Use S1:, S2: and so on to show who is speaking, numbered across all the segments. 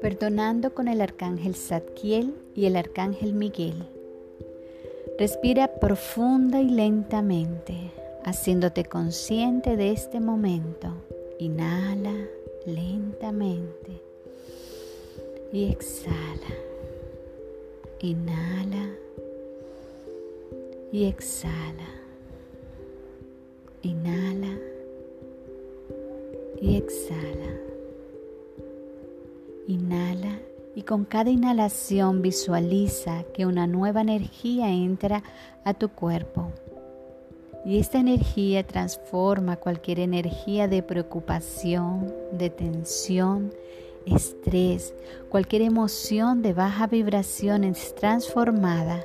S1: Perdonando con el arcángel Zadkiel y el arcángel Miguel. Respira profunda y lentamente, haciéndote consciente de este momento. Inhala lentamente y exhala. Inhala y exhala. Inhala y exhala. Inhala y con cada inhalación visualiza que una nueva energía entra a tu cuerpo. Y esta energía transforma cualquier energía de preocupación, de tensión, estrés, cualquier emoción de baja vibración es transformada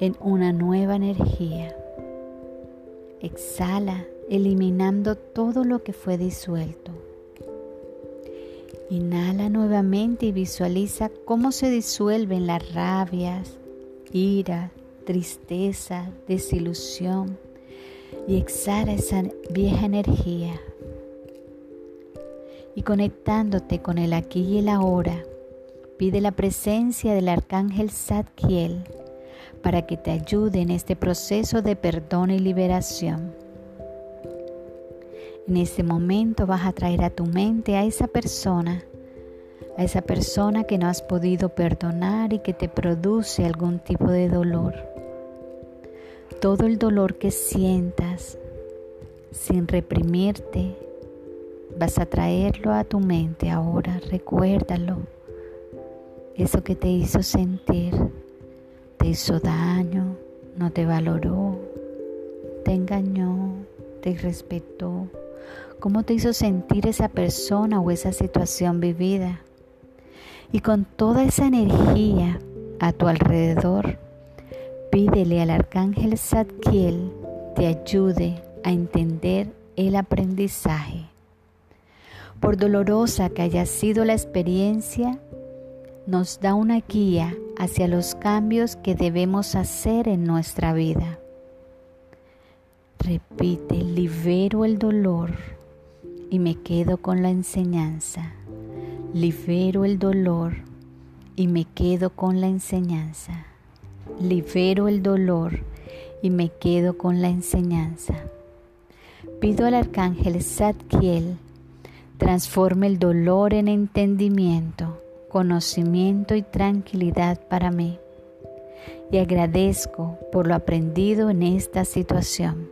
S1: en una nueva energía. Exhala, eliminando todo lo que fue disuelto. Inhala nuevamente y visualiza cómo se disuelven las rabias, ira, tristeza, desilusión y exhala esa vieja energía. Y conectándote con el aquí y el ahora, pide la presencia del arcángel Zadkiel para que te ayude en este proceso de perdón y liberación. En este momento vas a traer a tu mente a esa persona, a esa persona que no has podido perdonar y que te produce algún tipo de dolor. Todo el dolor que sientas sin reprimirte, vas a traerlo a tu mente ahora, recuérdalo. Eso que te hizo sentir, te hizo daño, no te valoró, te engañó, te irrespetó cómo te hizo sentir esa persona o esa situación vivida. Y con toda esa energía a tu alrededor, pídele al arcángel Zadkiel te ayude a entender el aprendizaje. Por dolorosa que haya sido la experiencia, nos da una guía hacia los cambios que debemos hacer en nuestra vida. Repite, libero el dolor y me quedo con la enseñanza. Libero el dolor y me quedo con la enseñanza. Libero el dolor y me quedo con la enseñanza. Pido al arcángel Zadkiel transforme el dolor en entendimiento, conocimiento y tranquilidad para mí. Y agradezco por lo aprendido en esta situación.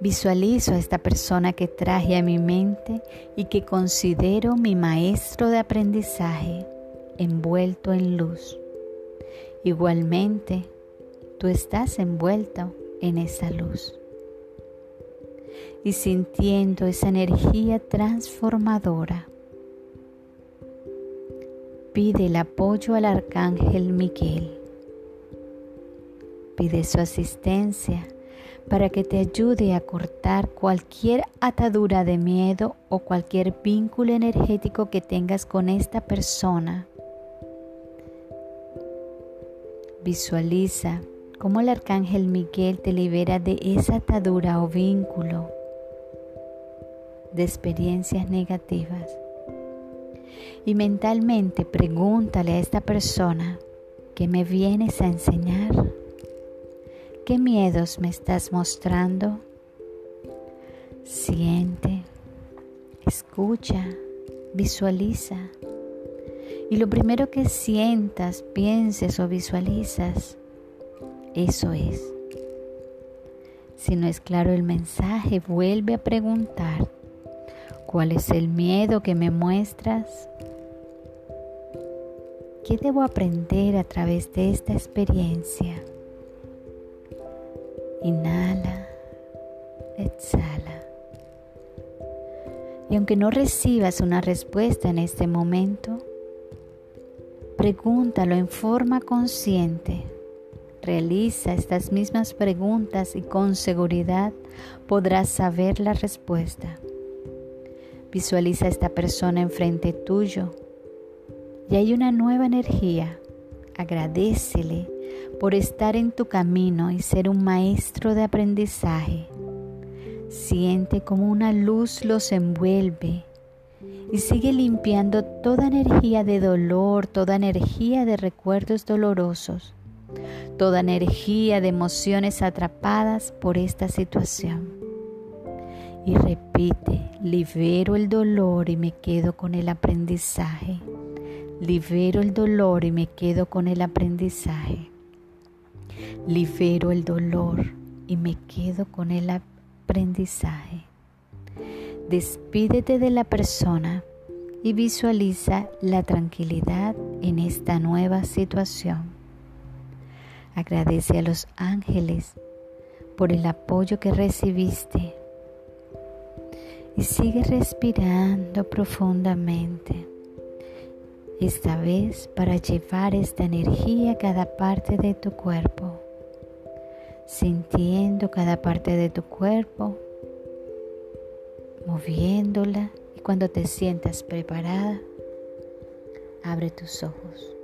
S1: Visualizo a esta persona que traje a mi mente y que considero mi maestro de aprendizaje, envuelto en luz. Igualmente, tú estás envuelto en esa luz. Y sintiendo esa energía transformadora, pide el apoyo al arcángel Miguel. Pide su asistencia para que te ayude a cortar cualquier atadura de miedo o cualquier vínculo energético que tengas con esta persona. Visualiza cómo el arcángel Miguel te libera de esa atadura o vínculo de experiencias negativas. Y mentalmente pregúntale a esta persona, ¿qué me vienes a enseñar? ¿Qué miedos me estás mostrando? Siente, escucha, visualiza. Y lo primero que sientas, pienses o visualizas, eso es. Si no es claro el mensaje, vuelve a preguntar, ¿cuál es el miedo que me muestras? ¿Qué debo aprender a través de esta experiencia? Inhala, exhala. Y aunque no recibas una respuesta en este momento, pregúntalo en forma consciente. Realiza estas mismas preguntas y con seguridad podrás saber la respuesta. Visualiza a esta persona enfrente tuyo y hay una nueva energía. Agradecele por estar en tu camino y ser un maestro de aprendizaje. Siente como una luz los envuelve y sigue limpiando toda energía de dolor, toda energía de recuerdos dolorosos, toda energía de emociones atrapadas por esta situación. Y repite, libero el dolor y me quedo con el aprendizaje. Libero el dolor y me quedo con el aprendizaje. Libero el dolor y me quedo con el aprendizaje. Despídete de la persona y visualiza la tranquilidad en esta nueva situación. Agradece a los ángeles por el apoyo que recibiste y sigue respirando profundamente esta vez para llevar esta energía a cada parte de tu cuerpo, sintiendo cada parte de tu cuerpo, moviéndola y cuando te sientas preparada, abre tus ojos.